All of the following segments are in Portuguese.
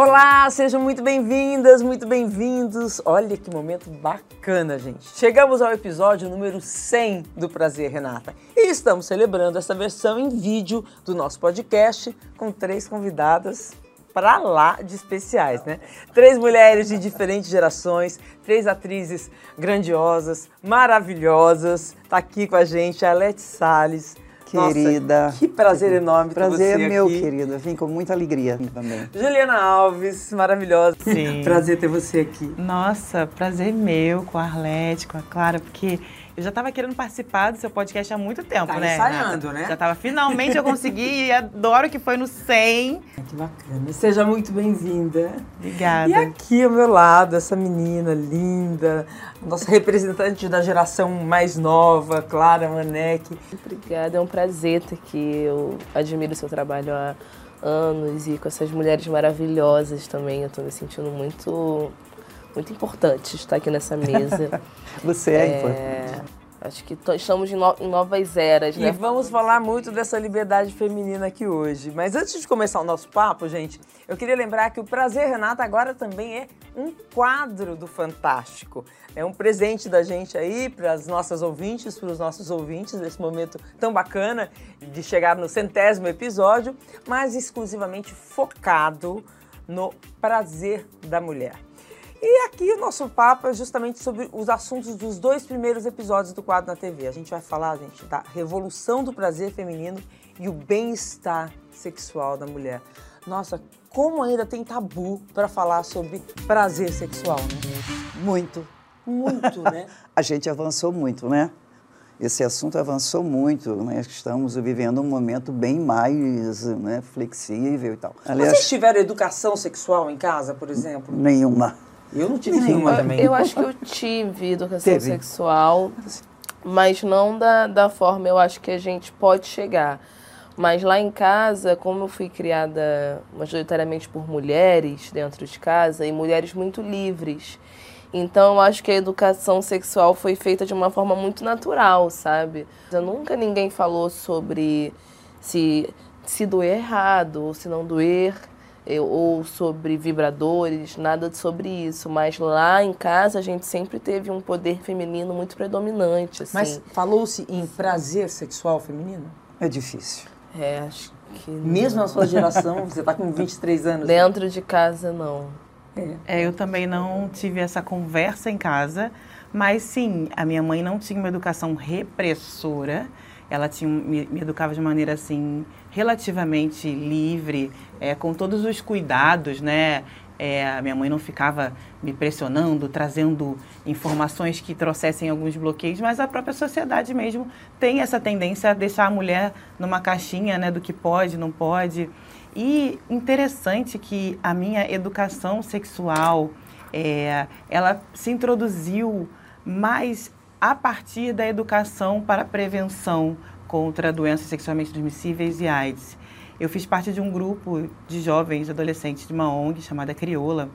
Olá, sejam muito bem-vindas, muito bem-vindos. Olha que momento bacana, gente. Chegamos ao episódio número 100 do Prazer Renata e estamos celebrando essa versão em vídeo do nosso podcast com três convidadas para lá de especiais, né? Três mulheres de diferentes gerações, três atrizes grandiosas, maravilhosas. Tá aqui com a gente a Alete Salles, Querida. Nossa, que prazer enorme prazer ter você é meu, aqui. querida. Vim com muita alegria também. Juliana Alves, maravilhosa. Sim. Prazer ter você aqui. Nossa, prazer meu com a Arlete, com a Clara, porque eu já estava querendo participar do seu podcast há muito tempo, Tá né? ensaiando, né? Já estava, finalmente eu consegui e adoro que foi no 100. Que bacana. Seja muito bem-vinda. Obrigada. E aqui ao meu lado, essa menina linda, nossa representante da geração mais nova, Clara Manek. Obrigada, é um prazer estar aqui. Eu admiro o seu trabalho há anos e com essas mulheres maravilhosas também. Eu estou me sentindo muito, muito importante estar aqui nessa mesa. Você é, importante. Acho que estamos em, no- em novas eras, E né? vamos falar muito dessa liberdade feminina aqui hoje. Mas antes de começar o nosso papo, gente, eu queria lembrar que o Prazer Renata agora também é um quadro do Fantástico. É um presente da gente aí para as nossas ouvintes, para os nossos ouvintes nesse momento tão bacana de chegar no centésimo episódio, mas exclusivamente focado no prazer da mulher. E aqui o nosso papo é justamente sobre os assuntos dos dois primeiros episódios do quadro na TV. A gente vai falar, gente, da revolução do prazer feminino e o bem-estar sexual da mulher. Nossa, como ainda tem tabu para falar sobre prazer sexual, né? Muito. Muito, né? A gente avançou muito, né? Esse assunto avançou muito, né? Estamos vivendo um momento bem mais né, flexível e tal. Vocês tiveram educação sexual em casa, por exemplo? nenhuma. Eu não tive nenhuma também. Eu acho que eu tive educação Teve. sexual, mas não da, da forma eu acho que a gente pode chegar. Mas lá em casa, como eu fui criada majoritariamente por mulheres dentro de casa e mulheres muito livres, então eu acho que a educação sexual foi feita de uma forma muito natural, sabe? Eu nunca ninguém falou sobre se, se doer errado ou se não doer eu- ou sobre vibradores, nada sobre isso. Mas lá em casa a gente sempre teve um poder feminino muito predominante, assim. Mas falou-se em prazer sexual feminino? É difícil. É, acho que Mesmo na sua geração, você tá com 23 anos. dentro de casa não. É, eu também não tive essa conversa em casa, mas sim, a minha mãe não tinha uma educação repressora. Ela tinha, me, me educava de maneira assim relativamente livre, é, com todos os cuidados, né? É, minha mãe não ficava me pressionando, trazendo informações que trouxessem alguns bloqueios, mas a própria sociedade mesmo tem essa tendência a deixar a mulher numa caixinha, né, do que pode, não pode. E interessante que a minha educação sexual, é, ela se introduziu mais a partir da educação para prevenção contra doenças sexualmente transmissíveis e AIDS. Eu fiz parte de um grupo de jovens, adolescentes de uma ONG chamada Crioula,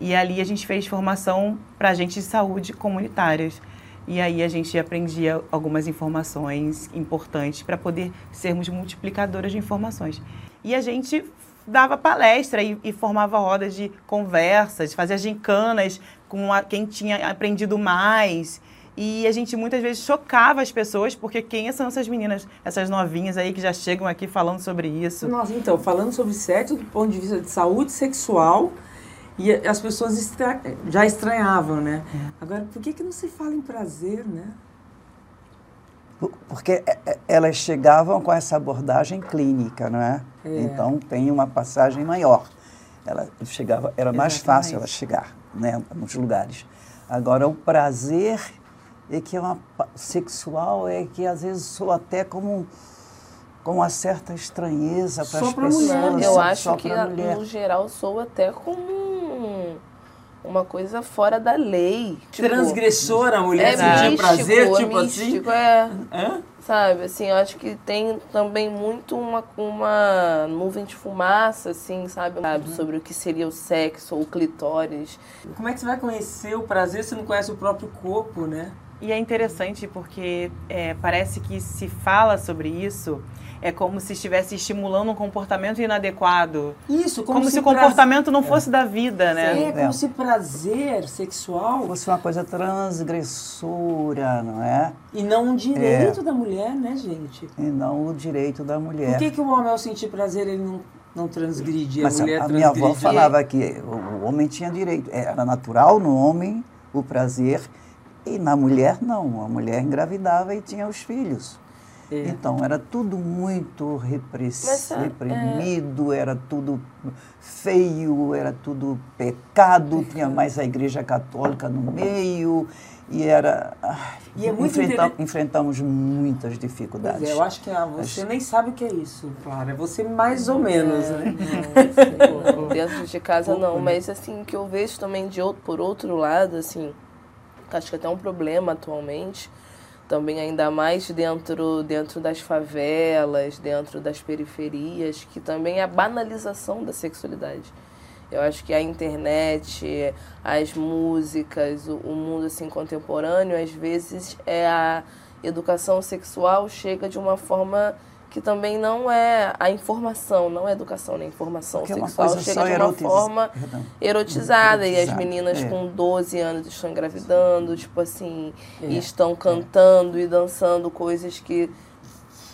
e ali a gente fez formação para agentes de saúde comunitárias. E aí a gente aprendia algumas informações importantes para poder sermos multiplicadoras de informações. E a gente dava palestra e, e formava rodas de conversas, fazia gincanas com a, quem tinha aprendido mais. E a gente muitas vezes chocava as pessoas, porque quem são essas meninas, essas novinhas aí que já chegam aqui falando sobre isso? Nossa, então, falando sobre sexo do ponto de vista de saúde sexual, e as pessoas estra- já estranhavam, né? Agora, por que, que não se fala em prazer, né? Porque é, é, elas chegavam com essa abordagem clínica, não é? É. Então tem uma passagem maior. Ela chegava, era mais Exatamente. fácil ela chegar, né, nos lugares. Agora o prazer é que é uma sexual é que às vezes soa até como com uma certa estranheza para as pessoas. mulher, né? Eu acho que mulher. no geral soa até como um- uma coisa fora da lei. Tipo, Transgressora, a mulher é sentir místico, prazer, é tipo místico, é. assim. Hã? Sabe, assim, eu acho que tem também muito uma, uma nuvem de fumaça, assim, sabe? sabe? Sobre o que seria o sexo ou o clitóris. Como é que você vai conhecer o prazer se não conhece o próprio corpo, né? E é interessante porque é, parece que se fala sobre isso é como se estivesse estimulando um comportamento inadequado. Isso, Como, se, o comportamento prazer- não fosse da vida, né? É, como É. se prazer sexual Fosse uma coisa transgressora, não é? e não um direito da mulher, né, gente? E não o direito da mulher. Por que, que o homem, ao sentir prazer, ele não, não transgride? Mas a a, mulher a minha avó falava que o, o homem tinha direito, era natural no homem o prazer e na mulher não. A mulher engravidava e tinha os filhos. É. Então era tudo muito repress- Mas, é- reprimido, era tudo feio, era tudo pecado, tinha mais a igreja católica no meio e era. E é muito enfrenta- inter- enfrentamos muitas dificuldades. é, eu acho que ah, você nem sabe o que é isso, Clara. Você mais ou menos, É, né? não, assim, dentro de casa Pouco, não, né? mas assim, que eu vejo também de outro, por outro lado, assim, acho que até é um problema atualmente, também ainda mais dentro, dentro das favelas, dentro das periferias, que também é a banalização da sexualidade. Eu acho que a internet, as músicas, o, o mundo assim contemporâneo, às vezes é a educação sexual chega de uma forma que também não é a informação, não é educação, né? Informação Porque é sexual chega de uma erotiz- forma Perdão. erotizada e as Erotizada, meninas é. com 12 anos estão engravidando, tipo assim, É, e estão cantando e dançando coisas que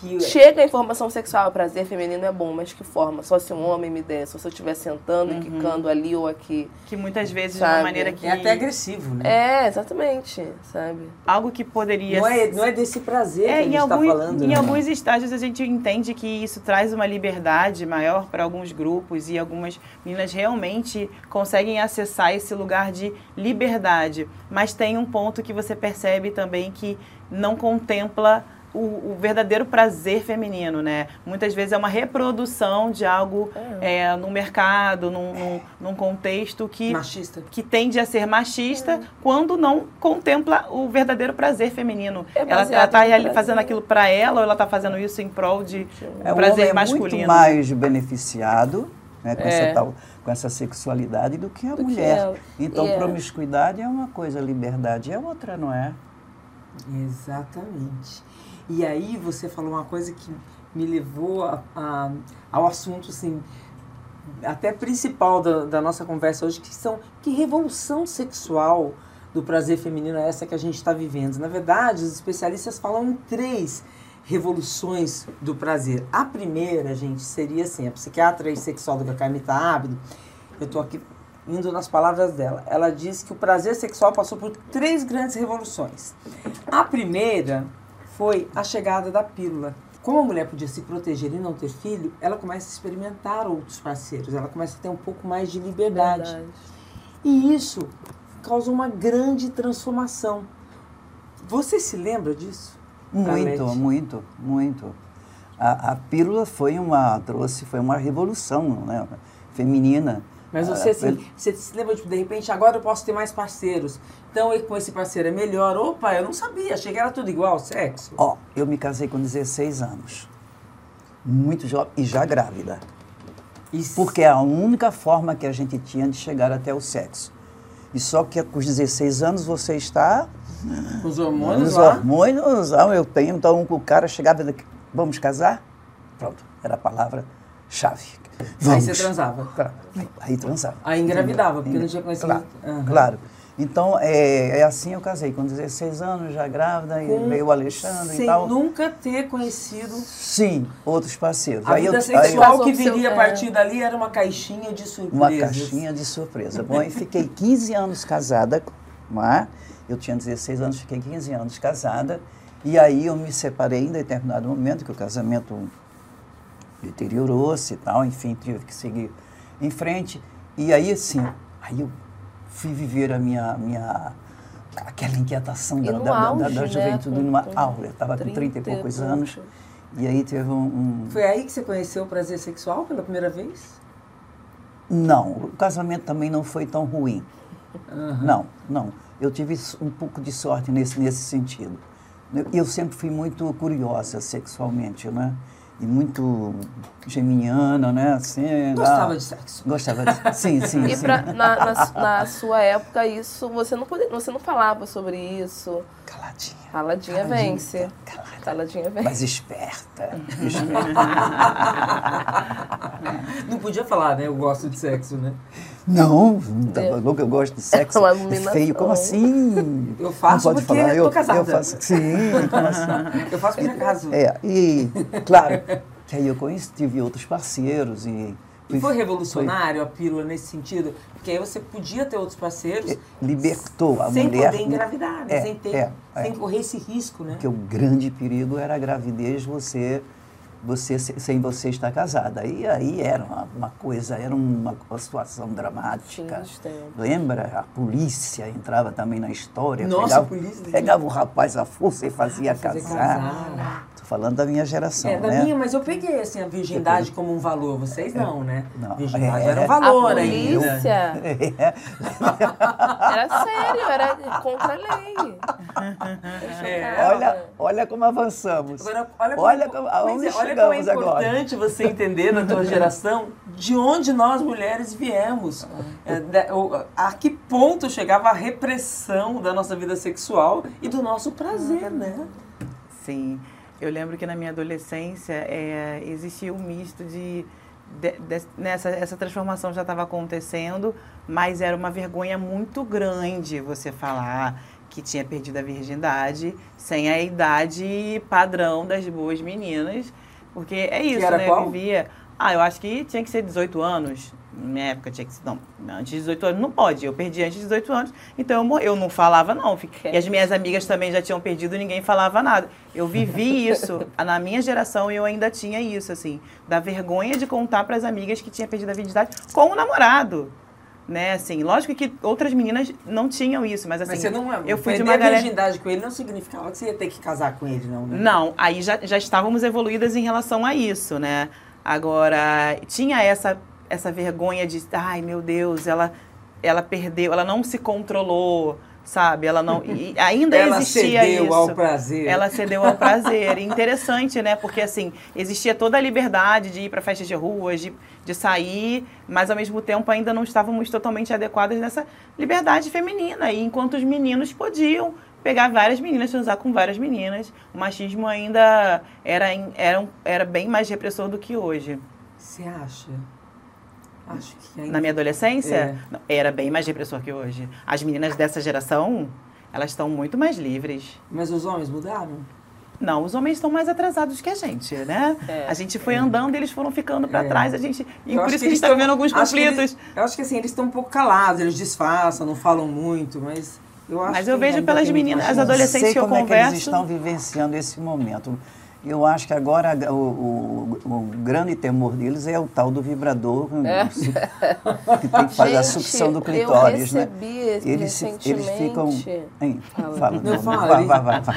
Que- Chega a informação sexual, prazer feminino é bom, mas que forma? Só se um homem me der, só se eu estiver sentando Uhum. e quicando ali ou aqui. Que muitas vezes de Sabe, uma maneira que É até agressivo, né? É, exatamente, sabe? algo que poderia Não é, não é desse prazer que É, a em, gente está alguns, falando. em né? alguns estágios a gente entende que isso traz uma liberdade maior para alguns grupos e algumas meninas realmente conseguem acessar esse lugar de liberdade. Mas tem um ponto que você percebe também que não contempla o, o verdadeiro prazer feminino, né? Muitas vezes é uma reprodução de algo é, no mercado, num, num, num contexto que Machista. que tende a ser machista quando não contempla o verdadeiro prazer feminino. É ela ela tá fazendo aquilo para ela ou ela tá fazendo isso em prol de É, um o prazer homem é masculino. muito mais beneficiado né, com, É. essa tal, com essa sexualidade do que a Do que mulher. ela. Então, é- promiscuidade é uma coisa, liberdade é outra, não é? Exatamente. E aí você falou uma coisa que me levou a- a- ao assunto, assim, até principal da, da nossa conversa hoje, que são que revolução sexual do prazer feminino é essa que a gente está vivendo. Na verdade, os especialistas falam em três revoluções do prazer. A primeira, gente, seria assim, a psiquiatra e sexóloga Carmita Ábido, eu estou aqui indo nas palavras dela, ela diz que o prazer sexual passou por três grandes revoluções. A primeira foi a chegada da pílula. Como a mulher podia se proteger e não ter filho, ela começa a experimentar outros parceiros, ela começa a ter um pouco mais de liberdade. Verdade. E isso causou uma grande transformação. Você se lembra disso? Muito, muito, muito. A, a pílula foi uma, trouxe, foi uma revolução né, feminina. Mas Ah, você, assim, você se lembra, tipo, de repente, agora eu posso ter mais parceiros. Então, e com esse parceiro é melhor. Opa, eu não sabia, achei que era tudo igual, sexo. Ó, eu me casei com 16 anos. Muito jovem e já grávida. Isso. Porque é a única forma que a gente tinha de chegar até o sexo. E só que com os 16 anos você está Os hormônios Os lá. hormônios, ah, eu tenho. Então o cara chegava daqui, vamos casar? Pronto, era a palavra-chave. Aí Vamos. você transava. Tá, Aí transava. Aí engravidava, porque não tinha conhecido. Claro, Aham. claro. Então, é, é assim eu casei, com 16 anos, já grávida, e Com- veio o Alexandre Sem e tal. nunca ter conhecido. Sim, outros parceiros. A Aí eu- vida aí sexual Casou que viria a partir dali era uma caixinha de surpresas. Uma caixinha de surpresa. Bom, e fiquei 15 anos casada, não é? eu tinha 16 anos, fiquei 15 anos casada, e aí eu me separei em determinado momento, que o casamento deteriorou-se e tal, enfim, tive que seguir em frente. E aí, assim, aí eu fui viver a minha, minha aquela inquietação da, da, da- auge, da né, juventude, com- numa aula. Eu estava com 30 e 30 poucos pouco. anos, e aí teve um- um, Foi aí que você conheceu o prazer sexual pela primeira vez? Não, o casamento também não foi tão ruim. Não, não. Eu tive um pouco de sorte nesse, nesse sentido. Eu, eu sempre fui muito curiosa sexualmente, né? E muito geminiana, né? Assim, Gostava ah, de sexo. Gostava de Sim, sim, E sim. pra, na, na, na sua época, isso, você não, pode, você não falava sobre isso. Caladinha. Caladinha Caladinha, vence. calada. Caladinha vence. Mas esperta. Esperta. Não podia falar, né? Eu gosto de sexo, né? Não, tá louco, eu gosto de sexo. É É feio, como assim? Eu faço Não pode porque falar. eu tô casada. eu faço. Sim, como assim? Eu faço por acaso. É, e claro, que aí eu conheci, tive outros parceiros e. E foi revolucionário a pílula nesse sentido? Porque aí você podia ter outros parceiros foi- libertou a sem mulher. poder engravidar, né? É, sem, ter, é, é. sem correr esse risco, né? Porque o grande perigo era a gravidez, você, você se- sem você estar casada. E aí era uma, uma coisa, era uma, uma situação dramática. Lembra? A polícia entrava também na história. Nossa, pegava, a polícia. Pegava o rapaz à força e fazia Fazer casar. Tô falando da minha geração, É, da né? minha, mas eu peguei assim, a virgindade como um valor. Vocês não, né? Não. Virgindade É. era um A valor ainda. polícia É. era sério, era contra a lei. É. Olha, olha como avançamos. Agora, olha como, Olha como- aonde é, olha como é agora. importante você entender na tua geração de onde nós mulheres viemos. É, da- o- a que ponto chegava a repressão da nossa vida sexual e do nosso prazer, né? Sim. Eu lembro que na minha adolescência é, existia um misto de. de- de- nessa essa transformação já estava acontecendo, mas era uma vergonha muito grande você falar que tinha perdido a virgindade sem a idade padrão das boas meninas. Porque é isso, era né? qual? Eu vivia. Ah, eu acho que tinha que ser 18 anos. Na minha época tinha que ser. Não, antes de 18 anos não pode. Eu perdi antes de 18 anos, então eu, mor- eu não falava, não. E as minhas amigas também já tinham perdido e ninguém falava nada. Eu vivi isso. Na minha geração eu ainda tinha isso, assim. Da vergonha de contar para as amigas que tinha perdido a virgindade com o namorado. Né, assim, lógico que outras meninas não tinham isso, mas assim, Mas você não eu fui de perder uma a galera. virgindade com ele não significava que você ia ter que casar com ele, não, né? Não, aí já, já estávamos evoluídas em relação a isso, né? Agora, tinha essa, essa vergonha de, ai meu Deus, ela, ela perdeu, ela não se controlou, sabe? Ela não. E ainda Ela existia cedeu isso. ao prazer. Ela cedeu ao prazer. Interessante, né? Porque assim, existia toda a liberdade de ir para festas de ruas, de, de sair, mas ao mesmo tempo ainda não estávamos totalmente adequadas nessa liberdade feminina. E enquanto os meninos podiam pegar várias meninas, transar com várias meninas, o machismo ainda era, era, era bem mais repressor do que hoje. Você acha? Acho que ainda... Na minha adolescência, É. não, era bem mais repressor que hoje. As meninas dessa geração, elas estão muito mais livres. Mas os homens mudaram? Não, os homens estão mais atrasados que a gente, né? É. A gente foi andando e eles foram ficando para É. trás. A gente, e Eu por isso que a gente eles está vendo alguns conflitos. eles- eu acho que assim, eles estão um pouco calados, eles disfarçam, não falam muito, mas eu acho Mas eu que vejo pelas meninas, as adolescentes sei que eu como é que converso- eles estão vivenciando esse momento. Eu acho que agora o, o- o grande temor deles é o tal do vibrador, É. que tem que fazer a Gente, sucção do eu clitóris, né? recebi eles, se- eles ficam. recentemente. Hein, Fala. fala, Não, fala, vai, eles- vai, vai, vai.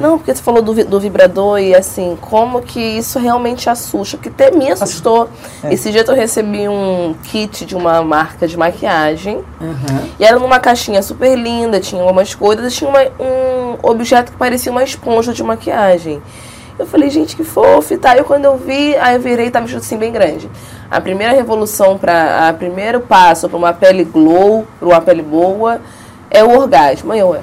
Não, porque você falou do, do vibrador e assim, como que isso realmente assusta, porque até me assustou. É. Esse dia eu recebi um kit de uma marca de maquiagem Uhum. e era numa caixinha super linda, tinha algumas coisas, e tinha uma- um objeto que parecia uma esponja de maquiagem. Eu falei, gente, que fofo e tal. E quando eu vi, aí eu virei e tava escrito assim, bem grande. A primeira revolução para a primeiro passo para uma pele glow, para uma pele boa, é o orgasmo. Aí eu, é.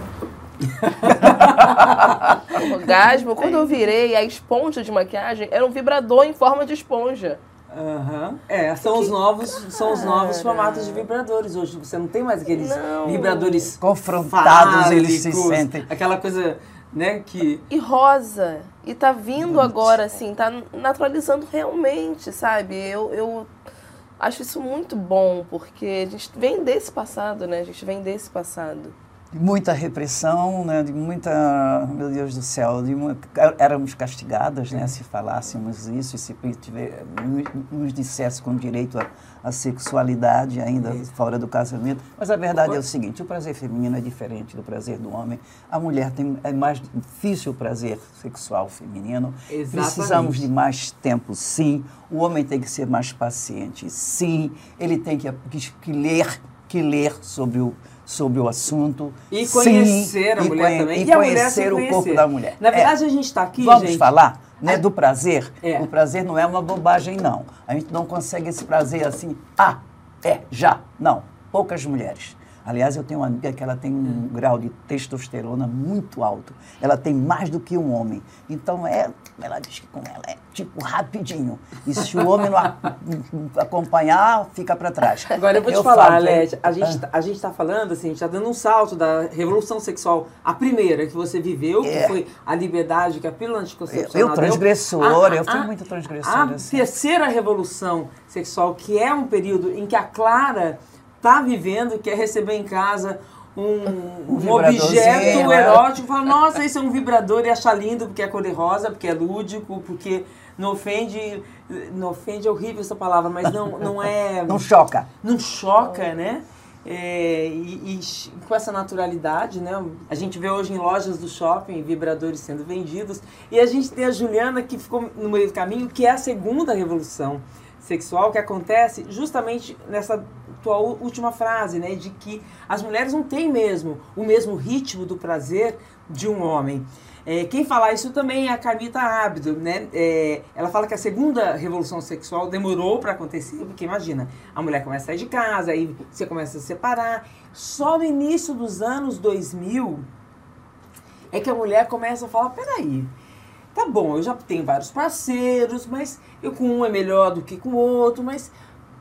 orgasmo, quando eu virei, a esponja de maquiagem era um vibrador em forma de esponja. Aham. É, são os novos, são os novos formatos de vibradores hoje. Você não tem mais aqueles Não. vibradores Confrontados, eles se sentem. Aquela coisa, né, que E rosa. E tá vindo agora, assim, tá naturalizando realmente, sabe? Eu, eu acho isso muito bom, porque a gente vem desse passado, né? A gente vem desse passado. Muita repressão, né, de muita, meu Deus do céu, de mu- éramos castigadas, né, se falássemos isso, se tiver, nos dissesse com direito à, sexualidade ainda fora do casamento. Mas a verdade é o seguinte, o prazer feminino é diferente do prazer do homem. A mulher tem é mais difícil o prazer sexual feminino. Exatamente. Precisamos de mais tempo, sim. O homem tem que ser mais paciente, sim. Ele tem que, que, que ler, que ler sobre o sobre o assunto. E Sim, conhecer a e mulher conhe- também. E, E a mulher conhecer o conhecer. corpo da mulher. Na É. verdade, a gente está aqui, Vamos gente. falar né, do prazer. É. O prazer não é uma bobagem, não. A gente não consegue esse prazer assim, ah, é, já. Não, poucas mulheres. Aliás, eu tenho uma amiga que ela tem um grau de testosterona muito alto. Ela tem mais do que um homem. Então, é, ela diz que com ela é tipo rapidinho. E se o homem não acompanhar, fica para trás. Agora eu vou te falar, falo, Alete, a Ah. gente, tá- a gente tá falando, assim, a gente tá dando um salto da revolução sexual, a primeira que você viveu, que É. foi a liberdade que a pílula anticoncepcional Eu- eu transgressora, eu fui muito transgressora, A assim. terceira revolução sexual, que é um período em que a Clara tá vivendo, que é receber em casa um, um objeto né? erótico, fala, nossa, isso é um vibrador e achar lindo porque é cor-de-rosa, porque é lúdico, porque não ofende, não ofende é horrível essa palavra, mas não, não é Não choca. não choca, né? É, e, e com essa naturalidade, né? A gente vê hoje em lojas do shopping vibradores sendo vendidos. E a gente tem a Juliana que ficou no meio do caminho, que é a segunda revolução sexual que acontece justamente nessa tua última frase, né? De que as mulheres não têm mesmo o mesmo ritmo do prazer de um homem. É, quem fala isso também é a Carmita Ábido, né? É, ela fala que a segunda revolução sexual demorou para acontecer, porque imagina, a mulher começa a sair de casa, aí você começa a se separar. Só no início dos anos 2000 é que a mulher começa a falar, peraí, tá bom, eu já tenho vários parceiros, mas eu com um é melhor do que com o outro, mas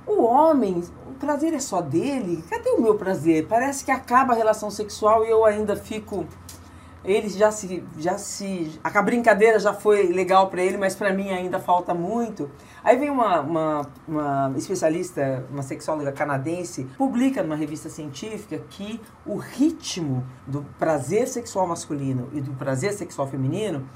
o homem, o prazer é só dele? Cadê o meu prazer? Parece que acaba a relação sexual e eu ainda fico ele já se já se a brincadeira já foi legal para ele mas para mim ainda falta muito aí vem uma, uma, uma especialista uma sexóloga canadense publica numa revista científica que o ritmo do prazer sexual masculino e do prazer sexual feminino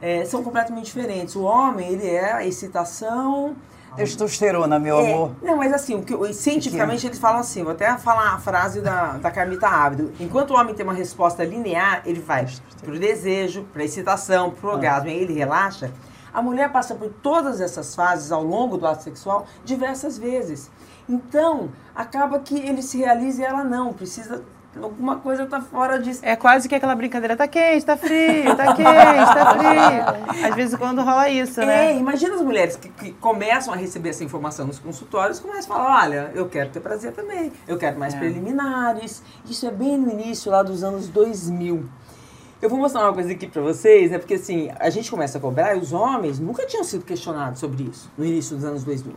eh, são completamente diferentes o homem ele é a excitação Testosterona, meu é, amor. Não, mas assim, o que, cientificamente eles falam assim, vou até falar a frase da, da Carmita Ábido. Enquanto o homem tem uma resposta linear, ele vai pro desejo, pra excitação, pro orgasmo, e aí ele relaxa. A mulher passa por todas essas fases ao longo do ato sexual diversas vezes. Então, acaba que ele se realiza e ela não. Precisa. Alguma coisa tá fora de. É quase que aquela brincadeira, tá quente, tá frio, tá quente, tá frio. Às vezes quando rola isso, É, né? imagina as mulheres que, que começam a receber essa informação nos consultórios, começam a falar, olha, eu quero ter prazer também, eu quero mais É. preliminares. Isso é bem no início, lá dos anos 2000. Eu vou mostrar uma coisa aqui pra vocês, né? Porque assim, a gente começa a cobrar e os homens nunca tinham sido questionados sobre isso no início dos anos 2000.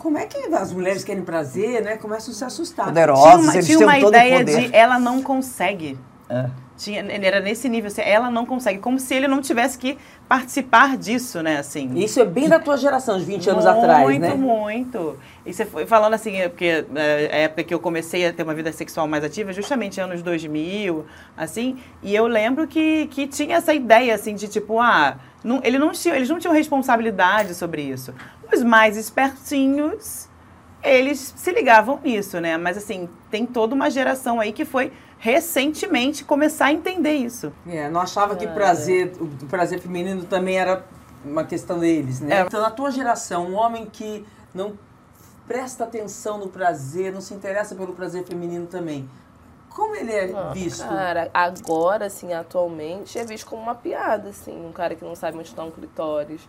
Como é que as mulheres querem prazer, né? Começam a se assustar. Poderosos, Tinha uma, eles tinha uma ideia poder. de ela não consegue. É. Tinha, era nesse nível, assim, ela não consegue. Como se ele não tivesse que participar disso, né? Assim. Isso é bem da tua geração, de 20 anos atrás, Muito, né? muito. E você foi falando assim, é porque é, a época que eu comecei a ter uma vida sexual mais ativa, justamente anos 2000, assim, e eu lembro que, que tinha essa ideia, assim, de tipo, ah, não, ele não tinha, eles não tinham responsabilidade sobre isso. Os mais espertinhos, eles se ligavam nisso, né? Mas, assim, tem toda uma geração aí que foi recentemente começar a entender isso. É, não achava que prazer, o prazer feminino também era uma questão deles, né? É. Então, na tua geração, um homem que não presta atenção no prazer, não se interessa pelo prazer feminino também, como ele é Ah, visto? Cara, agora, assim, atualmente, é visto como uma piada, assim. Um cara que não sabe onde está um clitóris,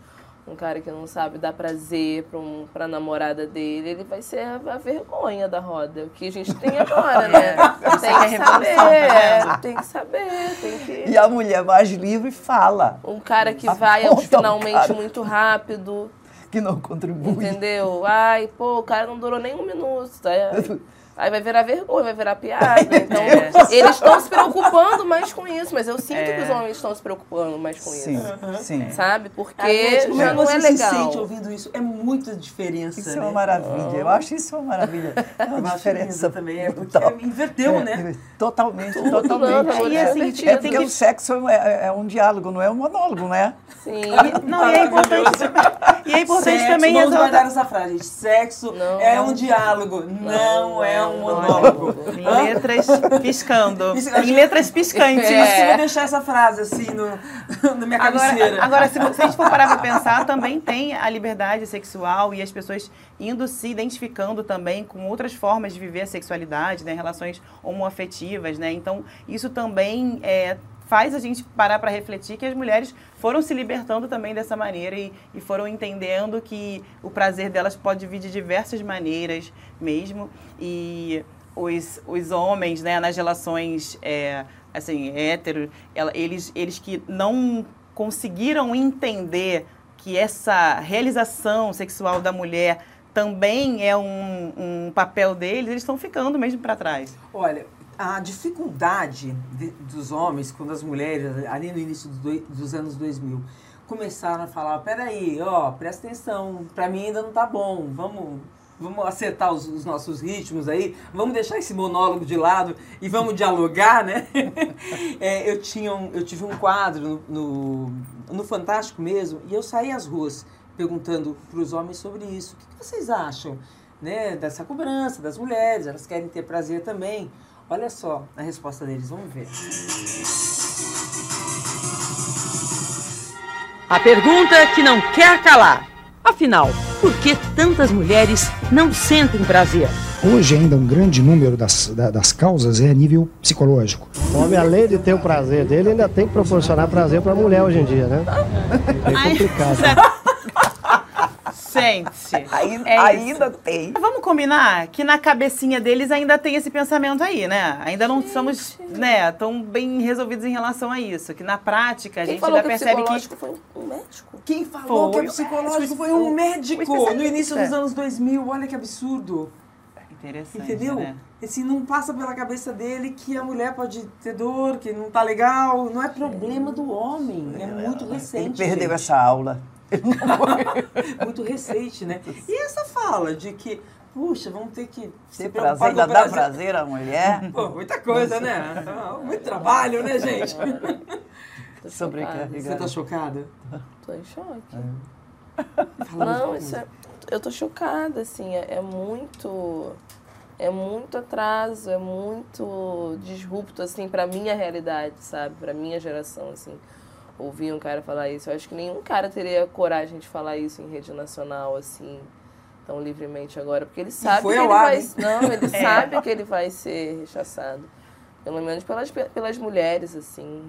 um cara que não sabe dar prazer pra, um, pra namorada dele, ele vai ser a, a vergonha da roda. O que a gente tem agora, né? Isso tem é que saber, tá é, vendo? tem que saber, tem que... E a mulher mais livre fala, Um cara que Aponta vai finalmente muito rápido, que não contribui. entendeu? Ai, pô, o cara não durou nem um minuto. Tá? Aí vai virar vergonha, vai virar piada. Então, É. eles estão se preocupando mais com isso, mas eu sinto É. que os homens estão se preocupando mais com Sim, isso. sim. Sabe? Porque já não você é se legal. sente ouvindo isso? É muita diferença, Isso é né? uma maravilha. Eu acho isso uma maravilha. É uma diferença também, é porque brutal. inverteu, É, né? é, Totalmente, Tudo, totalmente. não, E é assim, É porque que o sexo é, é um diálogo, não é um monólogo, né? Sim. Não, e é importante, e é importante Sexo, também vamos guardar essa frase, gente. Sexo Não. é um diálogo, não, é um monólogo. Em letras piscando. Pisca- Em letras piscantes. Você vai deixar essa frase assim no, na minha cabeceira. Agora, agora se, se a gente for parar pra pensar, também tem a liberdade sexual e as pessoas indo se identificando também com outras formas de viver a sexualidade, né? Relações homoafetivas, né? Então, isso também é, faz a gente parar para refletir que as mulheres foram se libertando também dessa maneira e, e, foram entendendo que o prazer delas pode vir de diversas maneiras mesmo. E os, os homens, né, nas relações é, assim, hétero, eles, eles que não conseguiram entender que essa realização sexual da mulher também é um, um papel deles, eles estão ficando mesmo para trás. Olha, a dificuldade de, dos homens, quando as mulheres, ali no início do, dos anos 2000, começaram a falar, peraí, ó, presta atenção, para mim ainda não tá bom, vamos, vamos acertar os, os, nossos ritmos aí, vamos deixar esse monólogo de lado e vamos dialogar, né? é, eu, tinha um, eu tive um quadro no, no, no Fantástico mesmo, e eu saí às ruas perguntando para os homens sobre isso. O que, que vocês acham né, dessa cobrança das mulheres? Elas querem ter prazer também. Olha só a resposta deles, vamos ver. A pergunta que não quer calar. Afinal, por que tantas mulheres não sentem prazer? Hoje ainda um grande número das, das causas é a nível psicológico. O homem, além de ter o prazer dele, ainda tem que proporcionar prazer para a mulher hoje em dia, né? É complicado. Gente, ainda, é ainda tem. Vamos combinar que na cabecinha deles ainda tem esse pensamento aí, né? Ainda não Gente. somos, né, tão bem resolvidos em relação a isso. Que na prática a Quem gente ainda percebe que. que foi um médico? Quem falou foi, que é psicológico foi um médico no início dos anos 2000. Olha que absurdo. Interessante. Entendeu? Né? Esse não passa pela cabeça dele que a mulher pode ter dor, que não tá legal. Não é problema do homem. É muito recente. Ele perdeu gente. essa aula. muito recente, né? E essa fala de que, puxa, vamos ter que ser prazer, ainda dá prazer à mulher? Pô, muita coisa, né? Muito trabalho, né, gente? Sobrecarregada. Você tá chocada? Tô em choque. É. Não, isso é, eu tô chocada, assim, é, é muito é muito atraso, é muito disrupto, assim, pra minha realidade, sabe? Pra minha geração, assim ouvir um cara falar isso. Eu acho que nenhum cara teria coragem de falar isso em rede nacional, assim, tão livremente agora. Porque ele sabe que ele vai. Não, ele é. sabe que ele vai ser rechaçado. Pelo menos pelas, pelas mulheres, assim.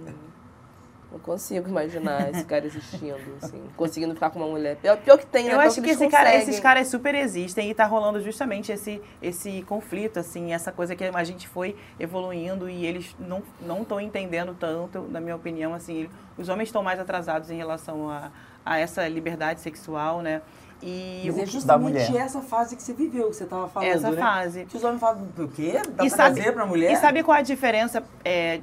Não consigo imaginar esse cara existindo, assim, conseguindo ficar com uma mulher. Pior, pior que tem, né? Eu acho que, que esse cara, esses caras super existem e tá rolando justamente esse, esse conflito, assim, essa coisa que a gente foi evoluindo e eles não não estão entendendo tanto, na minha opinião, assim, os homens estão mais atrasados em relação a, a essa liberdade sexual, né? E Mas é justamente essa fase que você viveu, que você estava falando, Essa né? fase. Que os homens falam, o quê? Dá e pra sabe, pra mulher? E sabe qual a diferença é,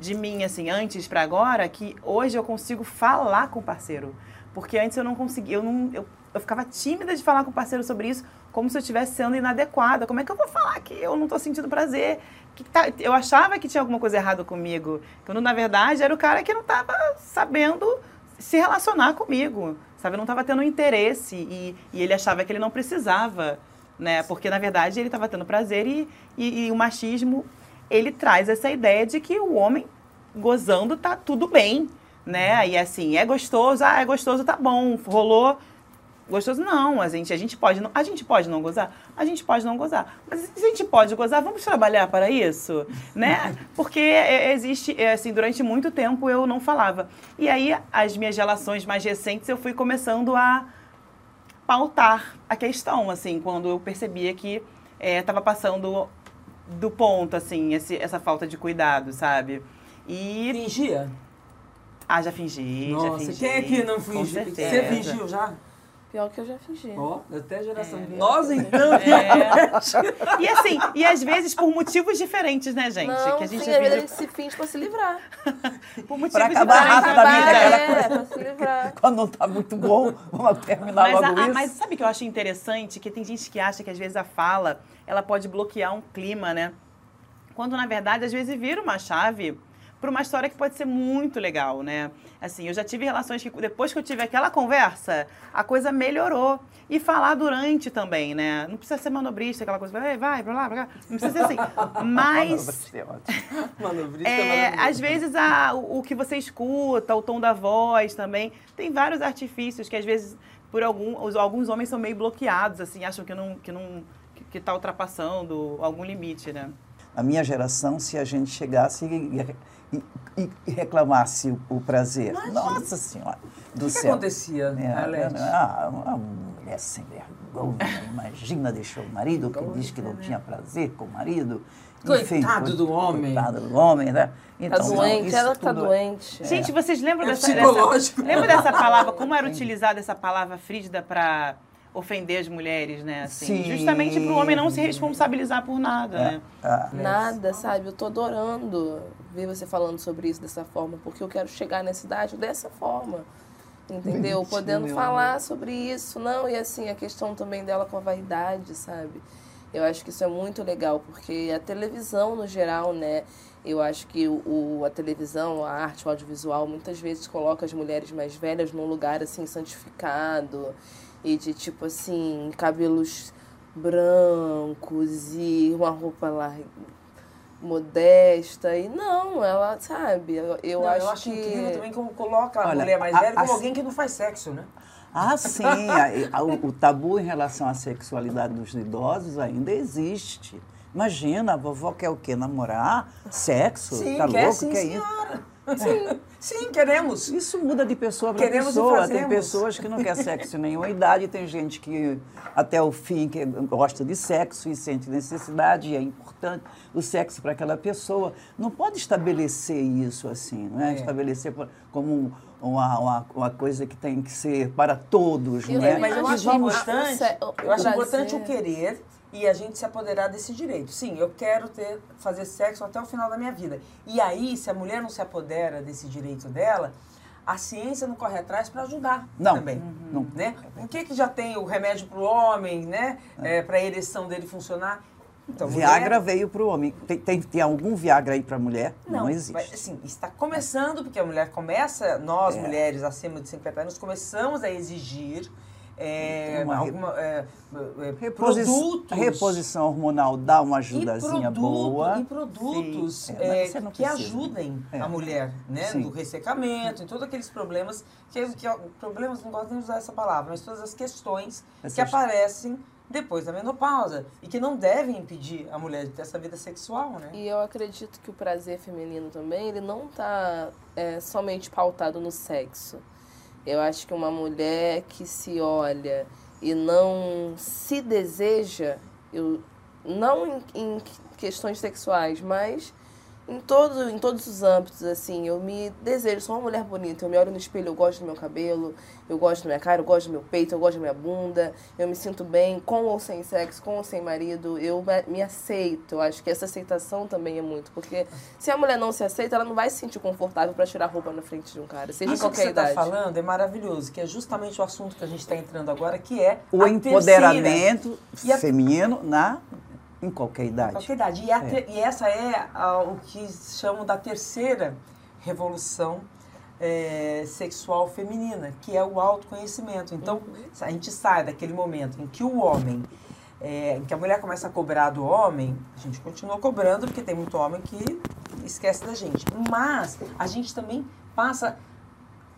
de mim, assim, antes para agora? Que hoje eu consigo falar com o parceiro. Porque antes eu não conseguia, eu, não, eu, eu ficava tímida de falar com o parceiro sobre isso, como se eu estivesse sendo inadequada. Como é que eu vou falar que eu não estou sentindo prazer? Que tá, eu achava que tinha alguma coisa errada comigo. Quando, na verdade, era o cara que não estava sabendo se relacionar comigo sabe? Não estava tendo interesse e, e, ele achava que ele não precisava, né? Porque, na verdade, ele estava tendo prazer e, e, e, o machismo, ele traz essa ideia de que o homem gozando tá tudo bem, né? E assim, é gostoso, ah, é gostoso, tá bom, rolou, gostoso. Não, a gente, a gente pode não, a gente pode não gozar, a gente pode não gozar. Mas se a gente pode gozar, vamos trabalhar para isso, né? Porque é, existe, é, assim, durante muito tempo eu não falava. E aí as minhas relações mais recentes eu fui começando a pautar a questão, assim, quando eu percebia que estava é, passando do ponto, assim, esse, essa falta de cuidado, sabe? E fingia. Ah, já fingi, Nossa, já fingi. Quem é que não fingiu? Você fingiu já? Pior que eu já fingi. Ó, oh, até a geração. É, Nós, então. É. e assim, e às vezes por motivos diferentes, né, gente? Não, que a gente sim, às vezes a gente se finge pra se livrar. por motivos pra acabar rapidamente é, aquela coisa. Pra se livrar. Quando não tá muito bom, vamos terminar mas logo a, isso. Mas sabe o que eu acho interessante? Que tem gente que acha que às vezes a fala, ela pode bloquear um clima, né? Quando, na verdade, às vezes vira uma chave para uma história que pode ser muito legal, né? Assim, eu já tive relações que depois que eu tive aquela conversa, a coisa melhorou. E falar durante também, né? Não precisa ser manobrista, aquela coisa, vai, vai, pra lá, pra cá. Não precisa ser assim. Mas. manobrista é, às vezes a, o, o que você escuta, o tom da voz também. Tem vários artifícios que às vezes, por algum, os, alguns homens são meio bloqueados, assim, acham que não. Que não que está ultrapassando algum limite, né? A minha geração, se a gente chegasse e, e- reclamasse o, o prazer. Nossa Senhora do O que, que céu. acontecia, É, Arlete? ah, uma mulher sem vergonha, imagina, deixou o marido, que diz que não tinha prazer com o marido. Coitado coi- do homem. Coitado do homem, né? Tá Então, não, doente, isso ela tá tudo é- doente. Gente, vocês lembram É dessa, psicológico. dessa- lembra dessa palavra? Como era utilizada essa palavra frígida para ofender as mulheres, né? Assim, Sim. Justamente para o homem não se responsabilizar por nada, né? Ah, Nada, sabe? Eu tô adorando ver você falando sobre isso dessa forma, porque eu quero chegar nessa idade dessa forma. Entendeu? Podendo falar sobre isso. Não, e assim, a questão também dela com a vaidade, sabe? Eu acho que isso é muito legal, porque a televisão, no geral, né? Eu acho que o, a televisão, a arte, o audiovisual, muitas vezes coloca as mulheres mais velhas num lugar, assim, santificado. E de, tipo assim, cabelos brancos e uma roupa lá modesta. E não, ela, sabe? Eu, eu Não, acho, eu acho que... incrível também como coloca a Olha, mulher mais a- velha como a- alguém que não faz sexo, né? Ah, sim. a- a- o, o tabu em relação à sexualidade dos idosos ainda existe. Imagina, a vovó quer o quê? Namorar? Sexo? Sim, tá quer louco? sim, quer isso? Sim, sim, queremos. Isso muda de pessoa para Queremos e pessoa. Tem pessoas que não querem sexo em nenhuma idade, tem gente que até o fim que gosta de sexo e sente necessidade, e é importante o sexo para aquela pessoa. Não pode estabelecer isso assim, não é? É. Estabelecer por- como um- uma, uma, uma coisa que tem que ser para todos, Eu não é? também Mas eu acho importante, eu acho importante o querer e a gente se apoderar desse direito. Sim, eu quero ter, fazer sexo até o final da minha vida. E aí, se a mulher não se apodera desse direito dela, a ciência não corre atrás para ajudar Não, também. não. Né? Por que, que já tem o remédio para o homem, né? para a ereção dele funcionar? Então, Viagra mulher- veio para o homem. Tem, tem, tem algum Viagra aí para a mulher? Não, Não, existe. Mas, assim, está começando, porque a mulher começa, nós É. mulheres acima de 50 anos, começamos a exigir é, Uma re- alguma, é, é, Reposi- produtos. A reposição hormonal dá uma e, ajudazinha produto- boa. e produtos Sim, é, é, que precisa. ajudem É. a mulher, né? Sim. Do ressecamento, em todos aqueles problemas, que, que problemas, não gosto nem de usar essa palavra, mas todas as questões que aparecem depois da menopausa e que não devem impedir a mulher de ter essa vida sexual, né? E eu acredito que o prazer feminino também, ele não tá é, somente pautado no sexo. Eu acho que uma mulher que se olha e não se deseja, eu, não em, em questões sexuais, mas em, todo, em todos os âmbitos, assim, eu me desejo, sou uma mulher bonita, eu me olho no espelho, eu gosto do meu cabelo, eu gosto da minha cara, eu gosto do meu peito, eu gosto da minha bunda, eu me sinto bem, com ou sem sexo, com ou sem marido, eu me- aceito. Eu acho que essa aceitação também é muito, porque se a mulher não se aceita, ela não vai se sentir confortável para tirar a roupa na frente de um cara, seja Isso que qualquer você está idade. falando é maravilhoso, que é justamente o assunto que a gente está entrando agora, que é O a empoderamento E a- feminino na, em qualquer idade. Qualquer idade. E, a ter- e essa é a- o que chamam da terceira revolução é, sexual feminina, que é o autoconhecimento. Então, a gente sai daquele momento em que o homem, é, em que a mulher começa a cobrar do homem, a gente continua cobrando, porque tem muito homem que esquece da gente. Mas a gente também passa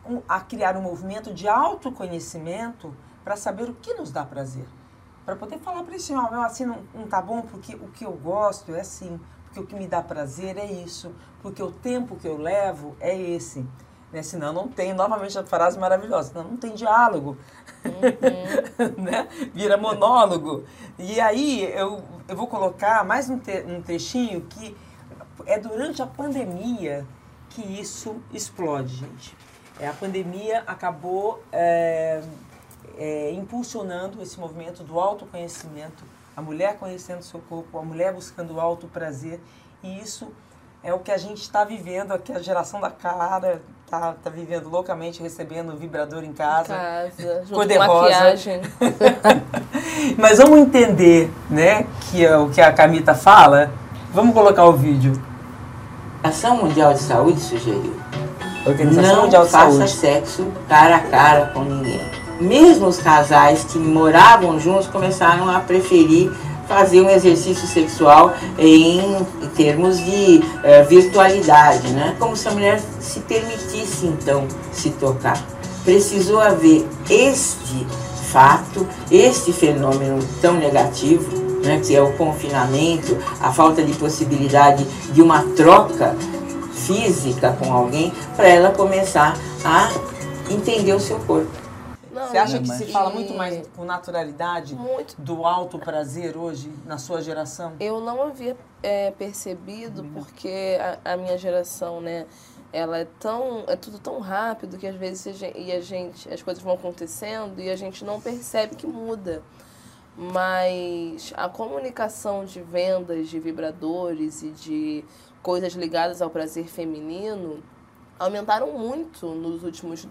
um- a criar um movimento de autoconhecimento para saber o que nos dá prazer. Para poder falar para esse homem, "Ó, assim não, não tá bom, porque o que eu gosto é assim, porque o que me dá prazer é isso, porque o tempo que eu levo é esse. Né? Senão não tem, novamente a frase maravilhosa, senão não tem diálogo. né? Vira monólogo. E aí eu, eu vou colocar mais um, te- um trechinho que é durante a pandemia que isso explode, gente. É, a pandemia acabou é, é, impulsionando esse movimento do autoconhecimento, a mulher conhecendo seu corpo, a mulher buscando o auto prazer, e isso é o que a gente está vivendo aqui, a geração da cara está tá vivendo loucamente, recebendo vibrador em casa. Casa, junto com Cor-de-rosa. maquiagem. Mas vamos entender, né, que é o que a Camita fala. Vamos colocar o vídeo. A Organização Mundial de Saúde sugeriu Organização não Mundial de faça Saúde. sexo cara a cara com ninguém. Mesmo os casais que moravam juntos começaram a preferir fazer um exercício sexual em, termos de eh, virtualidade, né? Como se a mulher se permitisse então se tocar. Precisou haver este fato, este fenômeno tão negativo, né, que é o confinamento, a falta de possibilidade de uma troca física com alguém para ela começar a entender o seu corpo. Não, Você acha que se e- fala muito mais com naturalidade Muito. do alto prazer hoje, na sua geração? Eu não havia é, percebido porque a, a minha geração, né, ela é tão, é tudo tão rápido que às vezes a gente, e a gente, as coisas vão acontecendo e a gente não percebe que muda. Mas a comunicação de vendas de vibradores e de coisas ligadas ao prazer feminino aumentaram muito nos últimos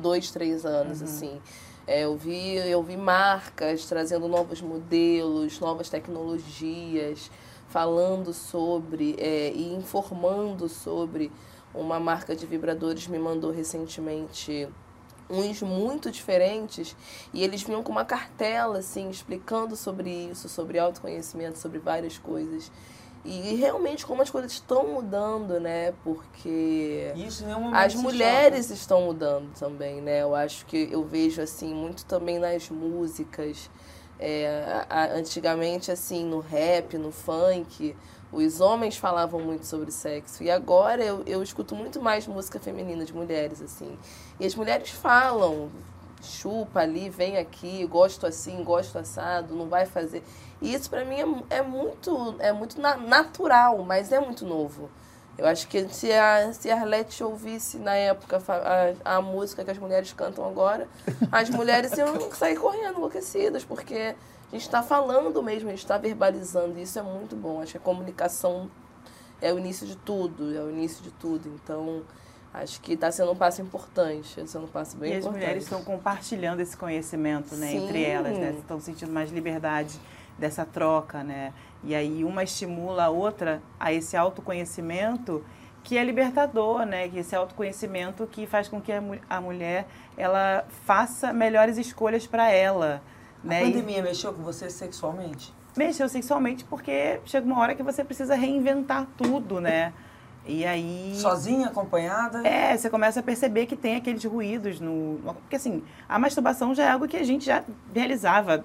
dois, três anos, assim. É, eu, vi, eu vi marcas trazendo novos modelos, novas tecnologias, falando sobre é, e informando sobre. Uma marca de vibradores me mandou recentemente uns muito diferentes e eles vinham com uma cartela assim explicando sobre isso, sobre autoconhecimento, sobre várias coisas. E realmente como as coisas estão mudando, né? Porque as mulheres estão mudando também, né? Eu acho que eu vejo assim muito também nas músicas. É, antigamente, assim, no rap, no funk, os homens falavam muito sobre sexo. E agora eu, eu escuto muito mais música feminina de mulheres, assim. E as mulheres falam, chupa ali, vem aqui, gosto assim, gosto assado, não vai fazer. E isso pra mim é, é muito, é muito na- natural, mas é muito novo. Eu acho que se a, se a Arlete ouvisse na época a, a música que as mulheres cantam agora, as mulheres iam sair correndo, enlouquecidas, porque a gente está falando mesmo, a gente está verbalizando, e isso é muito bom. Acho que a comunicação é o início de tudo, é o início de tudo. Então, acho que está sendo um passo importante, está sendo um passo bem E as importante. mulheres estão compartilhando esse conhecimento, né, entre elas, né? Estão sentindo mais liberdade dessa troca, né? E aí uma estimula a outra a esse autoconhecimento que é libertador, né? Que esse autoconhecimento que faz com que a, mu- a mulher ela faça melhores escolhas para ela, né? A E- pandemia mexeu com você sexualmente? mexeu sexualmente porque chega uma hora que você precisa reinventar tudo, né? E aí Sozinha, acompanhada? é, você começa a perceber que tem aqueles ruídos no- Porque assim, a masturbação já é algo que a gente já realizava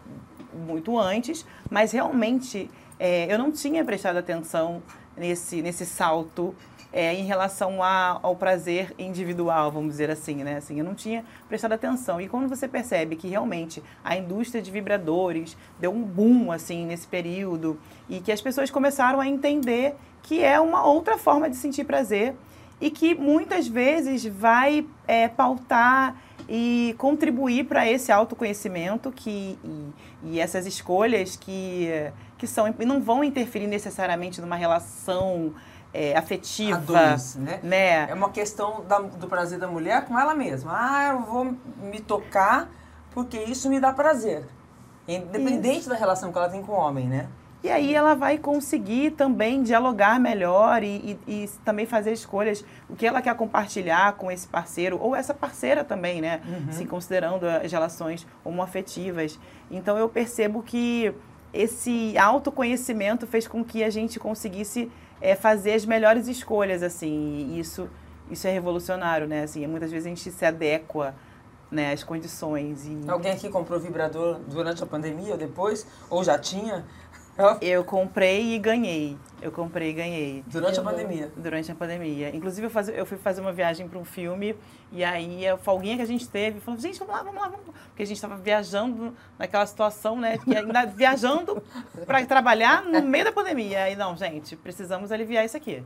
muito antes, mas realmente é, eu não tinha prestado atenção nesse, nesse salto é, em relação a- ao prazer individual, vamos dizer assim, né? Assim, eu não tinha prestado atenção. E quando você percebe que realmente a indústria de vibradores deu um boom assim nesse período e que as pessoas começaram a entender que é uma outra forma de sentir prazer e que muitas vezes vai é, pautar e contribuir para esse autoconhecimento que, e, e essas escolhas que, que são e não vão interferir necessariamente numa relação é, afetiva, dois, né? né? É uma questão da- do prazer da mulher com ela mesma. Ah, eu vou me tocar porque isso me dá prazer. Independente da relação que ela tem com o homem, né? E aí ela vai conseguir também dialogar melhor e, e- e também fazer escolhas, o que ela quer compartilhar com esse parceiro, ou essa parceira também, né? Se considerando as relações homoafetivas. Então eu percebo que esse autoconhecimento fez com que a gente conseguisse eh, fazer as melhores escolhas, assim, e isso, isso é revolucionário, né? Assim, muitas vezes a gente se adequa né, às condições. E... Alguém aqui comprou vibrador durante a pandemia ou depois? Ou já tinha? Eu comprei e ganhei. Eu comprei e ganhei. Durante a pandemia. Durante a pandemia. Inclusive, eu, faz, eu fui fazer uma viagem para um filme e aí a folguinha que a gente teve, falou, gente, vamos lá, vamos lá, vamos lá. Porque a gente estava viajando naquela situação, né? Que ainda viajando para trabalhar no meio da pandemia. Aí, não, gente, precisamos aliviar isso aqui.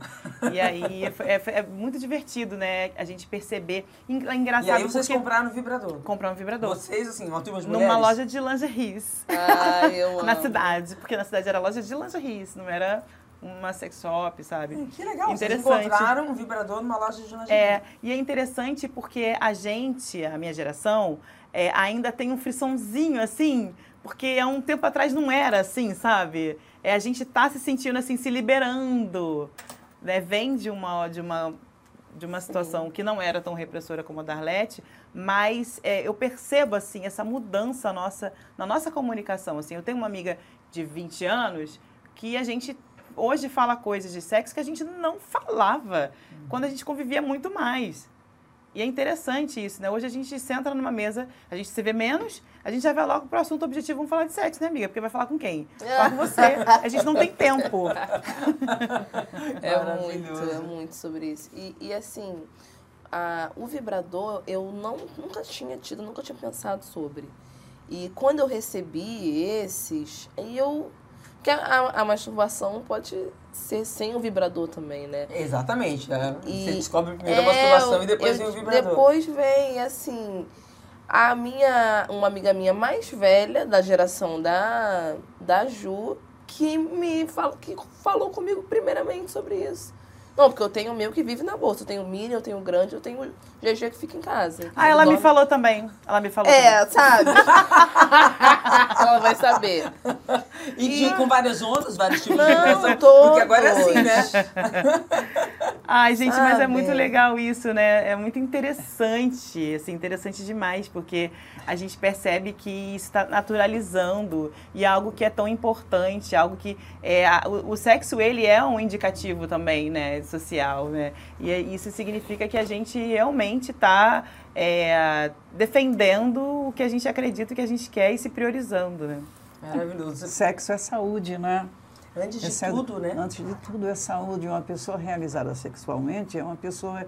E aí é, é- é muito divertido, né? A gente perceber. É engraçado E aí vocês porque compraram o vibrador. comprar um vibrador. Vocês, assim, uma turma de mulheres? Numa loja de lingeries. Ai, eu na amo. cidade, porque na cidade era loja de lingeries, não era uma sex shop, sabe? Hum, Que legal, vocês Interessante. encontraram um vibrador numa loja de lingerie. É, e é interessante porque a gente, a minha geração, é, ainda tem um friçãozinho assim, porque há um tempo atrás não era assim, sabe? É, a gente tá se sentindo assim, se liberando, né? Vem de uma, de uma, de uma situação que não era tão repressora como a da Arlete, mas é, eu percebo assim essa mudança nossa na nossa comunicação. Assim, eu tenho uma amiga de 20 anos que a gente hoje fala coisas de sexo que a gente não falava quando a gente convivia muito mais. E é interessante isso, né? Hoje a gente senta numa mesa, a gente se vê menos, a gente já vai logo pro assunto objetivo, vamos falar de sexo, né, amiga? Porque vai falar com quem? Falar com você. A gente não tem tempo. É muito, é muito sobre isso. E, e assim, a, o vibrador eu não, nunca tinha tido, nunca tinha pensado sobre. E quando eu recebi esses, aí eu. Porque a, a masturbação pode ser sem o vibrador também, né? Exatamente. né? E- Você descobre primeiro a É, masturbação e depois vem o vibrador. Depois vem, assim, a minha, uma amiga minha mais velha, da geração da, da Ju, que me falou, que falou comigo primeiramente sobre isso. Não, porque eu tenho o meu que vive na bolsa. Eu tenho o mini, eu tenho o grande, eu tenho o GG que fica em casa. Ah, ela me falou também. Ela me falou também. É, sabe? ela vai saber. E de- com várias ondas, vários tipos de Não, vibração. todos. Porque agora é assim, né? Ai, gente, mas é Sabe? muito legal isso, né? É muito interessante, assim, interessante demais, porque a gente percebe que isso está naturalizando e é algo que é tão importante, algo que é a- o, o sexo ele é um indicativo também, né, social, né? E é- isso significa que a gente realmente está defendendo o que a gente acredita, o que a gente quer e se priorizando, né? Maravilhoso. Sexo é saúde, né? Antes de é- tudo, né? Antes de tudo é saúde. Uma pessoa realizada sexualmente é uma pessoa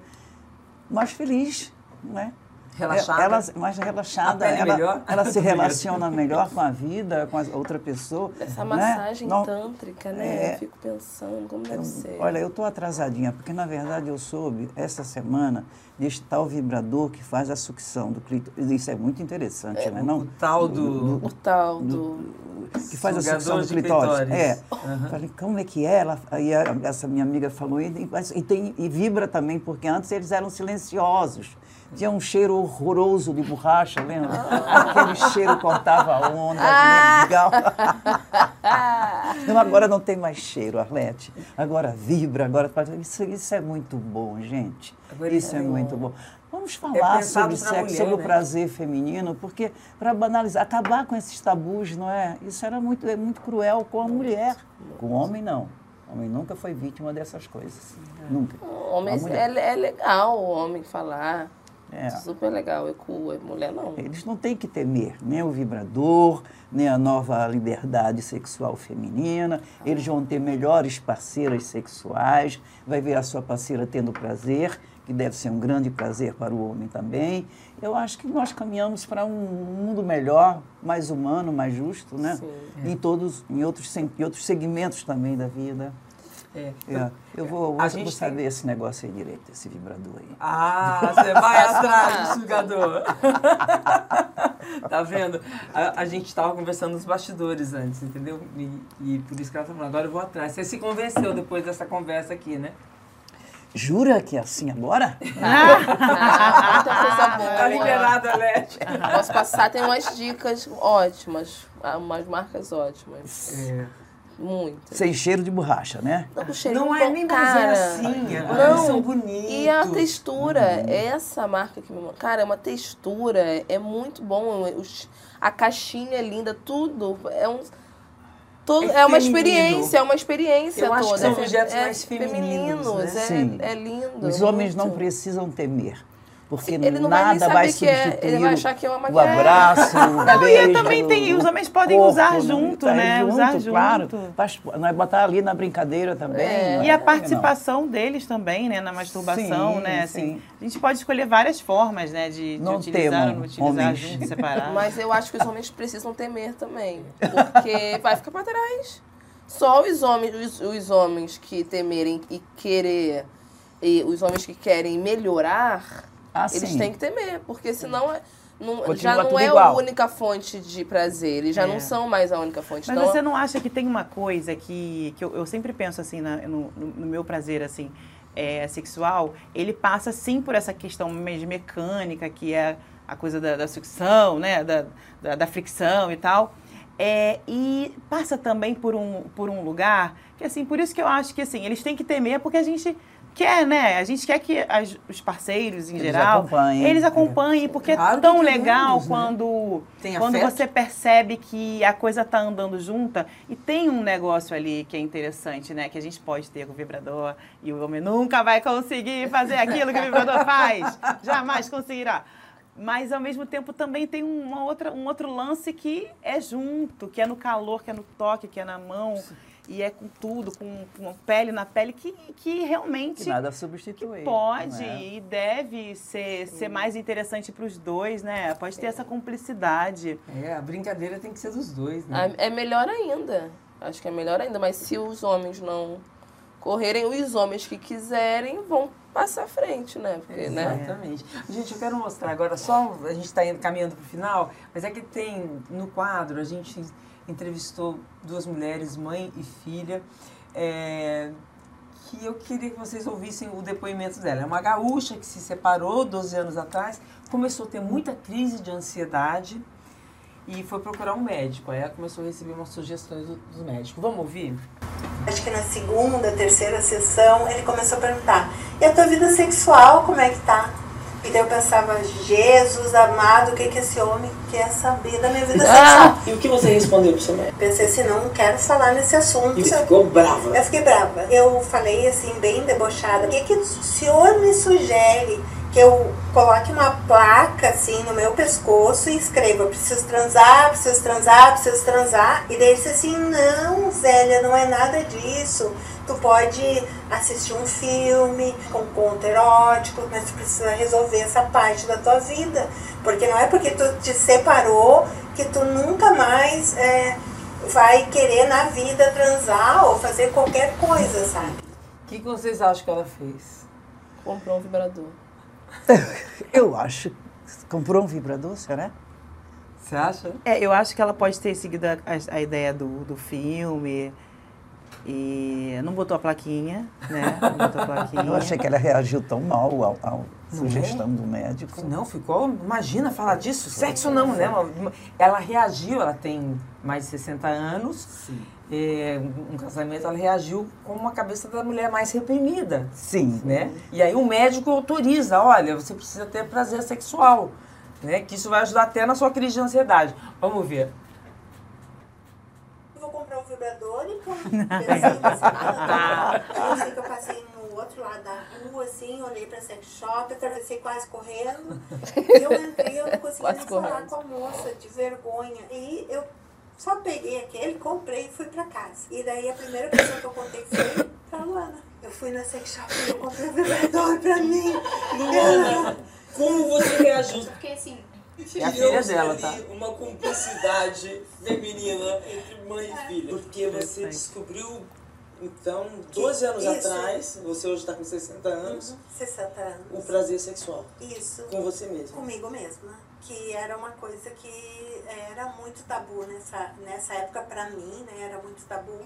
mais feliz, né? Relaxada. Ela, mais relaxada. A pele ela, melhor. ela se relaciona melhor com a vida, com a outra pessoa. Essa né? massagem Não- tântrica, né? É. Eu fico pensando como deve ser. Olha, eu estou atrasadinha, porque na verdade eu soube essa semana deste tal vibrador que faz a sucção do clítoris. Isso é muito interessante, né? Não? O tal do... o tal do... que faz a sucção do clitóris. clitóris. É. Falei, como é que é? Ela, aí a- essa minha amiga falou, e, e, tem, e vibra também, porque antes eles eram silenciosos. Tinha um cheiro horroroso de borracha, lembra? Aquele cheiro cortava a onda, legal. Não, agora não tem mais cheiro, Arlete. Agora vibra, agora isso, isso é muito bom, gente. Agora isso é é muito bom. Vamos É falar pensado sobre sexo, mulher, sobre o né? prazer feminino, porque para banalizar, acabar com esses tabus, não é? Isso era muito, é muito cruel com a mulher. Com o homem, não. O homem nunca foi vítima dessas coisas. Nunca. Homem, A mulher. é, é legal o homem falar. É. Super legal. Eu com a mulher não. Eles não têm que temer nem o vibrador, nem a nova liberdade sexual feminina. Eles vão ter melhores parceiras sexuais, vai ver a sua parceira tendo prazer, que deve ser um grande prazer para o homem também. Eu acho que nós caminhamos para um mundo melhor, mais humano, mais justo, né? Em todos, em outros, em outros segmentos também da vida. É. É. Eu vou, A vou, gente vou tem- saber esse negócio aí direito, esse vibrador aí. Ah, você vai atrás do sugador. tá vendo? A, a gente estava conversando nos bastidores antes, entendeu? E, e por isso que ela tá falando, agora eu vou atrás. Você se convenceu depois dessa conversa aqui, né? Jura que é assim agora? Ah, coisa boa. Tá liberado, Alete. Posso passar, tem umas dicas ótimas. Umas marcas ótimas. É. Muitas. Sem cheiro de borracha, né? Não, Não é nem mais cara. é assim. Não. Não. São bonitos. E a textura, essa marca que me Cara, é uma textura, é muito bom. Os- a caixinha é linda, tudo. É um. Todo, É é, uma experiência, é uma experiência Eu acho que toda. são É objetos é mais femininos, né? é, Sim. é lindo. Os homens não muito. precisam temer, porque Ele não vai nem nada vai saber que é- substituir ele vai achar que é uma o abraço, o Não, beijo. e também tem, os homens podem corpo, usar né? junto, Tá né? usar claro. junto. Faz- Nós botar ali na brincadeira também. É. não E a é? participação deles também, né, na masturbação, Sim, né? Assim, sim. a gente pode escolher várias formas, né, de, de Não utilizar ou não utilizar homens. junto, separado. Mas eu acho que os homens precisam temer também. Porque vai ficar pra trás. Só os homens, os, os homens que temerem e querer, e os homens que querem melhorar, Ah, eles sim. têm que temer. Porque senão é- não- já não é igual. a única fonte de prazer. Eles já É. não são mais a única fonte. Mas então, você não acha que tem uma coisa que, que eu, eu sempre penso assim na- no, no- no meu prazer assim é, sexual, ele passa sim por essa questão mais mecânica que é a coisa da, da sucção, né, da, da, da fricção e tal. É, e passa também por um, por um lugar que assim, por isso que eu acho que assim eles têm que temer porque a gente quer, né? A gente quer que as- os parceiros, em Eles geral, acompanhem. eles acompanhem, porque Claro é tão legal né? quando, Tem quando afeto. você percebe que a coisa tá andando junta e tem um negócio ali que é interessante, né? Que a gente pode ter com o vibrador e o homem nunca vai conseguir fazer aquilo que o vibrador faz. Jamais conseguirá. Mas, ao mesmo tempo, também tem uma outra, um outro lance que é junto, que é no calor, que é no toque, que é na mão. E é com tudo, com, com a pele na pele, que, que realmente Que nada substitui. pode é? e deve ser, ser mais interessante para os dois, né? Pode ter essa cumplicidade. É, a brincadeira tem que ser dos dois, né? É é melhor ainda. Acho que é melhor ainda. Mas se os homens não correrem, os homens que quiserem vão passar à frente, né? Porque, né? Exatamente. Gente, eu quero mostrar agora, só a gente está caminhando para o final, mas é que tem no quadro, a gente entrevistou duas mulheres, mãe e filha, é, que eu queria que vocês ouvissem o depoimento dela. É uma gaúcha que se separou 12 anos atrás, começou a ter muita crise de ansiedade e foi procurar um médico. Aí ela começou a receber umas sugestões do, do médico. Vamos ouvir? Acho que na segunda, terceira sessão, ele começou a perguntar: e a tua vida sexual, como é que tá? E daí eu pensava: Jesus amado, o que, que esse homem quer saber da minha vida sexual? E o que você respondeu pro seu médico? Pensei assim: não, não quero falar nesse assunto. E você ficou brava. Eu fiquei brava. Eu falei assim, bem debochada: o que, que o senhor me sugere? Que eu coloque uma placa assim no meu pescoço e escreva: preciso transar, preciso transar, preciso transar. E daí ele disse assim: não, Zélia, não é nada disso. Tu pode assistir um filme com conto erótico, mas tu precisa resolver essa parte da tua vida. Porque não é porque tu te separou que tu nunca mais é, vai querer na vida transar ou fazer qualquer coisa, sabe? O que, que vocês acham que ela fez? Comprou um vibrador. Eu acho. Comprou um vibrador, será? Você acha? É, eu acho que ela pode ter seguido a, a- a ideia do, do filme e não botou a plaquinha, né? Não botou a plaquinha. Eu achei que ela reagiu tão mal à sugestão do médico. Não, ficou. Imagina falar disso. Sexo não, né? Uma- Ela reagiu, ela tem mais de 60 anos. É, um um casamento, ela reagiu com uma cabeça da mulher mais reprimida. Sim. Né? E aí o médico autoriza, olha, você precisa ter prazer sexual. Né? Que isso vai ajudar até na sua crise de ansiedade. Vamos ver. Eu vou comprar um vibrador e pronto. Pensei assim, eu sei que eu passei no outro lado da rua, assim, olhei pra sex shop, atravessei quase correndo. E eu entrei, eu não consegui Quase nem falar com a moça, de vergonha. E eu só peguei aquele, comprei e fui pra casa. E daí a primeira pessoa que eu contei foi pra Luana. Eu fui na sex shop e eu comprei um vibrador pra mim. Luana, como você reagiu? Porque assim, É a filha dela, tá? uma cumplicidade feminina entre mãe e filha. Porque você descobriu, então, 12 anos Isso. atrás, você hoje está com 60 anos, 60 anos. o prazer sexual Isso. com você mesmo. comigo mesma, que era uma coisa que era muito tabu nessa, nessa época pra mim, né? Era muito tabu.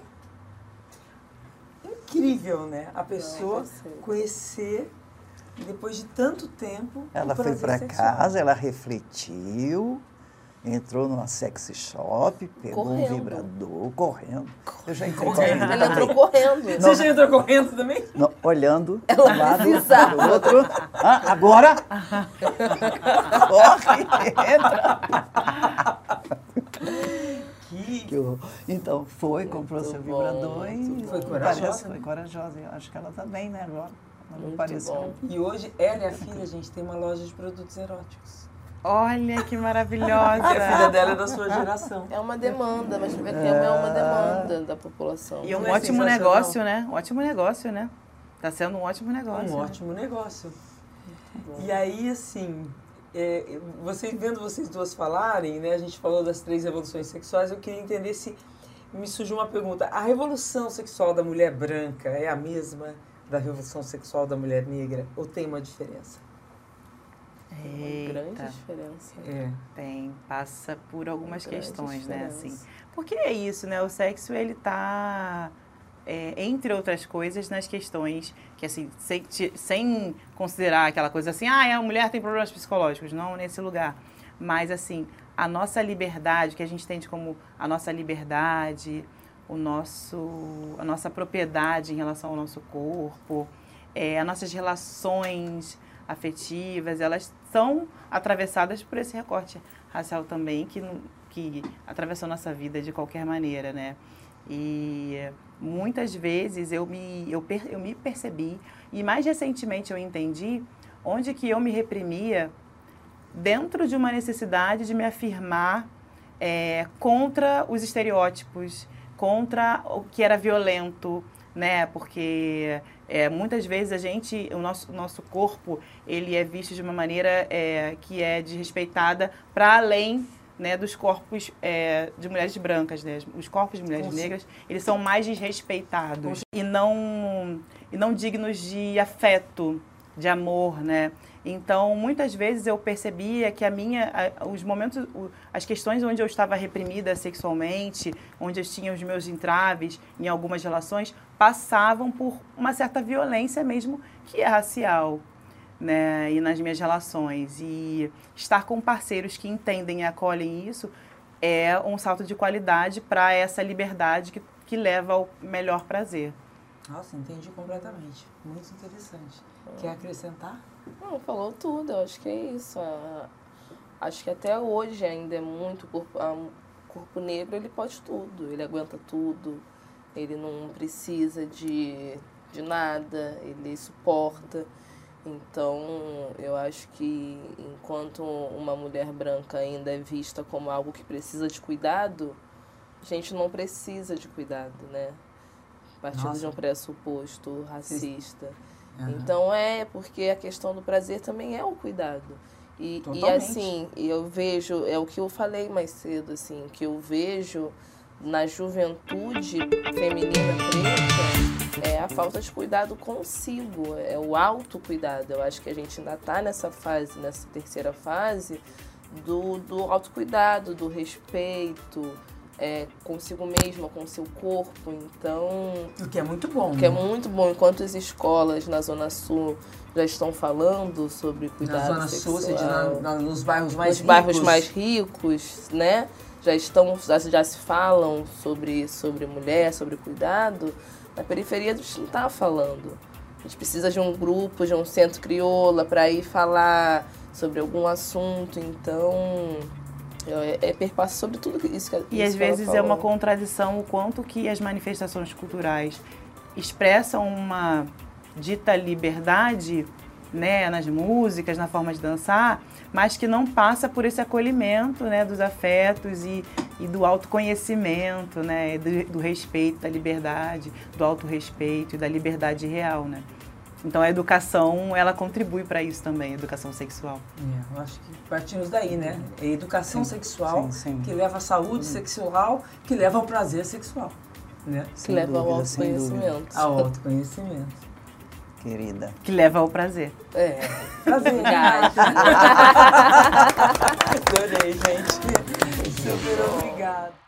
Incrível, né? A pessoa você. Depois de tanto tempo, Ela o foi para casa, ela refletiu, entrou numa sexy shop, pegou Correndo. um vibrador, correndo. Eu já entrei Correndo. correndo. Ele entrou correndo. Você já entrou correndo também? Não, olhando Ela um lado precisava. pro outro. Ah, agora? Corre, entra. Que. Então foi, comprou seu bom, vibrador e Foi parece- corajosa, né? Foi corajosa. Eu acho que ela tá bem, né, agora. Ela bom. E hoje, ela e a filha, gente, tem uma loja de produtos eróticos. Olha que E a filha maravilhosa! dela é da sua geração. É uma demanda, mas ver que é uma demanda da população. E um Não é ótimo negócio, né? Um ótimo negócio, né? Tá sendo um ótimo negócio. Um né? ótimo negócio. E aí, assim, é, você, vendo vocês duas falarem, né? A gente falou das três revoluções sexuais, eu queria entender se me surgiu uma pergunta. A revolução sexual da mulher branca é a mesma da revolução sexual da mulher negra? Ou tem uma diferença? Uma grande diferença. É. Tem, passa por algumas questões, né? Assim. Porque é isso, né? O sexo, ele tá, é, entre outras coisas, nas questões que, assim, sem, sem considerar aquela coisa assim, ah, a mulher tem problemas psicológicos, não nesse lugar. Mas, assim, a nossa liberdade, que a gente entende como a nossa liberdade, o nosso, a nossa propriedade em relação ao nosso corpo, é, as nossas relações afetivas, elas são atravessadas por esse recorte racial também, que, que atravessou nossa vida de qualquer maneira, né? E muitas vezes eu me, eu, per, eu me percebi, e mais recentemente eu entendi onde que eu me reprimia dentro de uma necessidade de me afirmar é, contra os estereótipos, contra o que era violento, né? Porque é, muitas vezes a gente, o nosso, nosso corpo, ele é visto de uma maneira é, que é desrespeitada para além né, dos corpos é, de mulheres brancas, né? Os corpos de mulheres negras, eles são mais desrespeitados e não, e não dignos de afeto, de amor, né? Então, muitas vezes eu percebia que a minha, os momentos, as questões onde eu estava reprimida sexualmente, onde eu tinha os meus entraves em algumas relações, passavam por uma certa violência mesmo que é racial, né? E nas minhas relações e estar com parceiros que entendem e acolhem isso é um salto de qualidade para essa liberdade que, que leva ao melhor prazer. Nossa, entendi completamente. Muito interessante. Quer acrescentar? Não, falou tudo, eu acho que é isso. Acho que até hoje ainda é muito corpo, corpo negro, ele pode tudo, ele aguenta tudo, ele não precisa de, de nada, ele suporta. Então, eu acho que enquanto uma mulher branca ainda é vista como algo que precisa de cuidado, a gente não precisa de cuidado, né? Partindo Nossa. de um pressuposto racista. Uhum. Então é porque a questão do prazer também é o cuidado. E, e assim, eu vejo, é o que eu falei mais cedo, assim, que eu vejo na juventude feminina preta é a falta de cuidado consigo, é o autocuidado. Eu acho que a gente ainda está nessa fase, nessa terceira fase, do, do autocuidado, do respeito, é, consigo mesma, com o seu corpo. Então. O que é muito bom. O que é né? muito bom. Enquanto as escolas na Zona Sul já estão falando sobre cuidado na Zona sexual, Sul, na, na, nos bairros mais nos ricos. bairros mais ricos, né? Já estão, já, já se falam sobre, sobre mulher, sobre cuidado. Na periferia a gente não está falando. A gente precisa de um grupo, de um centro crioula para ir falar sobre algum assunto. Então, é, é perpassa sobre tudo isso que E às vezes é uma contradição o quanto que as manifestações culturais expressam uma dita liberdade né, nas músicas, na forma de dançar, mas que não passa por esse acolhimento né, dos afetos e, e do autoconhecimento, né, do, do respeito, da liberdade, do autorrespeito e da liberdade real. Né? Então a educação, ela contribui para isso também, a educação sexual. É, eu acho que partimos daí, né? É educação sim, sexual sim, sim. que leva à saúde sexual, que leva ao prazer sexual. Né? Que leva ao autoconhecimento. Ao autoconhecimento. Querida. Que leva ao prazer. É. Prazer. Obrigada. Adorei, gente. Super obrigada.